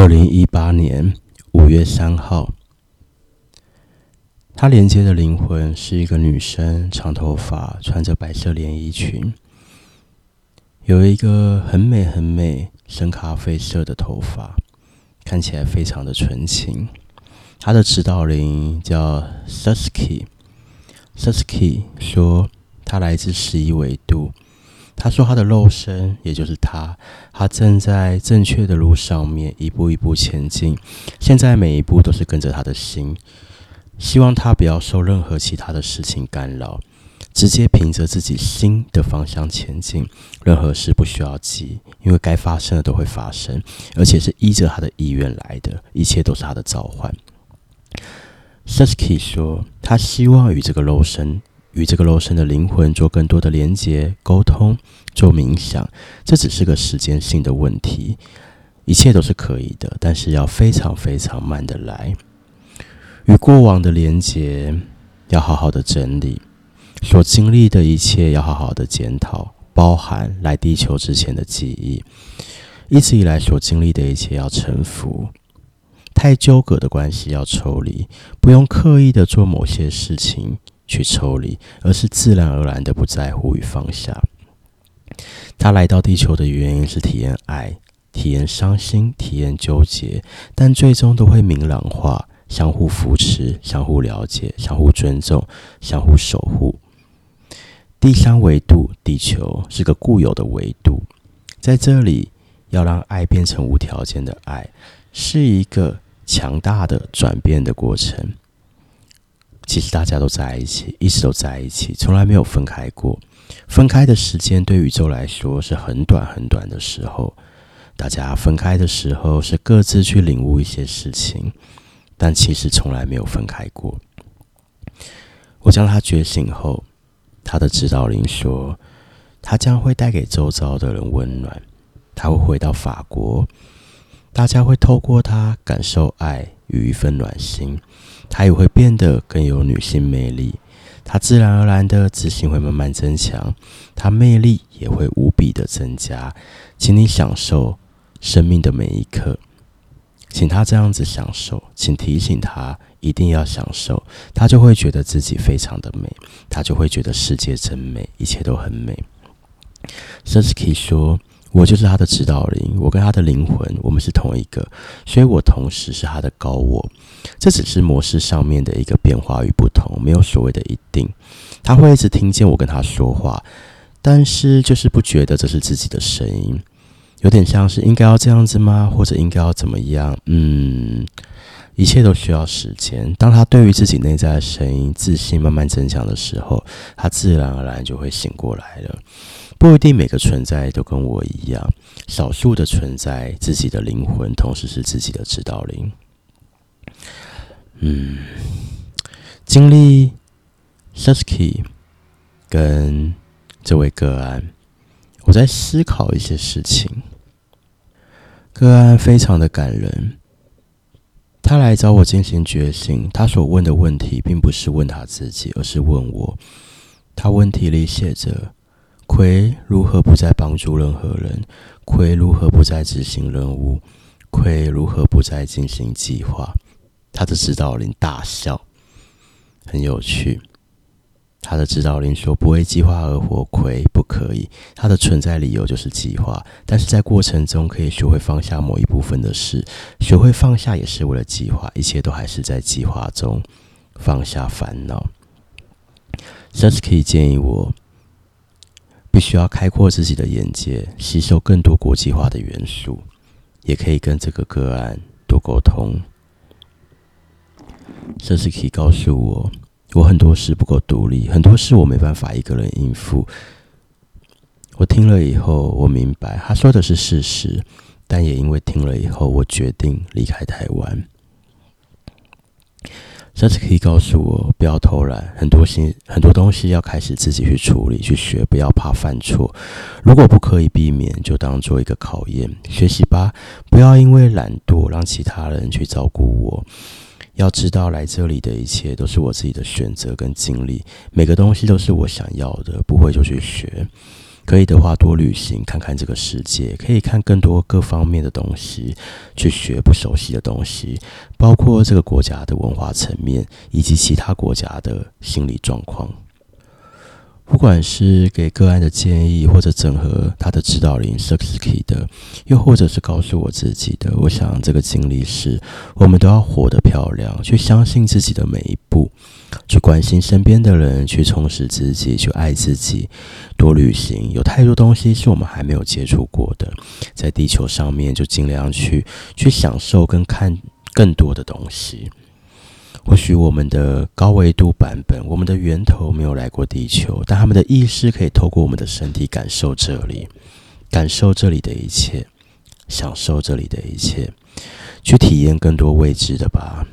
二零一八年五月三号，他连接的灵魂是一个女生，长头发，穿着白色连衣裙，有一个很美很美深咖啡色的头发，看起来非常的纯情。他的指导灵叫 Suski，Suski 说他来自十一维度。他说：“他的肉身，也就是他，他正在正确的路上面一步一步前进。现在每一步都是跟着他的心，希望他不要受任何其他的事情干扰，直接凭着自己心的方向前进。任何事不需要急，因为该发生的都会发生，而且是依着他的意愿来的，一切都是他的召唤。” Suski 说：“他希望与这个肉身。”与这个肉身的灵魂做更多的连接、沟通、做冥想，这只是个时间性的问题，一切都是可以的，但是要非常非常慢的来。与过往的连接要好好的整理，所经历的一切要好好的检讨，包含来地球之前的记忆，一直以来所经历的一切要臣服，太纠葛的关系要抽离，不用刻意的做某些事情。去抽离，而是自然而然的不在乎与放下。他来到地球的原因是体验爱，体验伤心，体验纠结，但最终都会明朗化，相互扶持，相互了解，相互尊重，相互守护。第三维度，地球是个固有的维度，在这里要让爱变成无条件的爱，是一个强大的转变的过程。其实大家都在一起，一直都在一起，从来没有分开过。分开的时间对宇宙来说是很短很短的时候。大家分开的时候是各自去领悟一些事情，但其实从来没有分开过。我将他觉醒后，他的指导灵说，他将会带给周遭的人温暖。他会回到法国，大家会透过它感受爱与一份暖心。她也会变得更有女性魅力，她自然而然的自信会慢慢增强，她魅力也会无比的增加。请你享受生命的每一刻，请她这样子享受，请提醒她一定要享受，她就会觉得自己非常的美，她就会觉得世界真美，一切都很美。Susky 说。我就是他的指导灵，我跟他的灵魂，我们是同一个，所以我同时是他的高我。这只是模式上面的一个变化与不同，没有所谓的一定。他会一直听见我跟他说话，但是就是不觉得这是自己的声音，有点像是应该要这样子吗？或者应该要怎么样？嗯，一切都需要时间。当他对于自己内在的声音自信慢慢增强的时候，他自然而然就会醒过来了。不一定每个存在都跟我一样，少数的存在，自己的灵魂同时是自己的指导灵。嗯，经历 Susky 跟这位个案，我在思考一些事情。个案非常的感人，他来找我进行觉醒，他所问的问题并不是问他自己，而是问我。他问题里写着。葵如何不再帮助任何人？葵如何不再执行任务？葵如何不再进行计划？他的指导灵大笑，很有趣。他的指导灵说：“不为计划而活，亏不可以。他的存在理由就是计划，但是在过程中可以学会放下某一部分的事，学会放下也是为了计划，一切都还是在计划中，放下烦恼。”甚至可以建议我。必须要开阔自己的眼界，吸收更多国际化的元素，也可以跟这个个案多沟通。这是可以告诉我，我很多事不够独立，很多事我没办法一个人应付。我听了以后，我明白他说的是事实，但也因为听了以后，我决定离开台湾。这次可以告诉我，不要偷懒，很多心很多东西要开始自己去处理、去学，不要怕犯错。如果不可以避免，就当做一个考验，学习吧。不要因为懒惰让其他人去照顾我。要知道，来这里的一切都是我自己的选择跟经历，每个东西都是我想要的，不会就去学。可以的话多旅行，看看这个世界，可以看更多各方面的东西，去学不熟悉的东西，包括这个国家的文化层面，以及其他国家的心理状况。不管是给个案的建议，或者整合他的指导灵 Sukiki 的，又或者是告诉我自己的，我想这个经历是，我们都要活得漂亮，去相信自己的每一步，去关心身边的人，去充实自己，去爱自己，多旅行。有太多东西是我们还没有接触过的，在地球上面就尽量去去享受跟看更多的东西。或许我们的高维度版本，我们的源头没有来过地球，但他们的意识可以透过我们的身体感受这里，感受这里的一切，享受这里的一切，去体验更多未知的吧。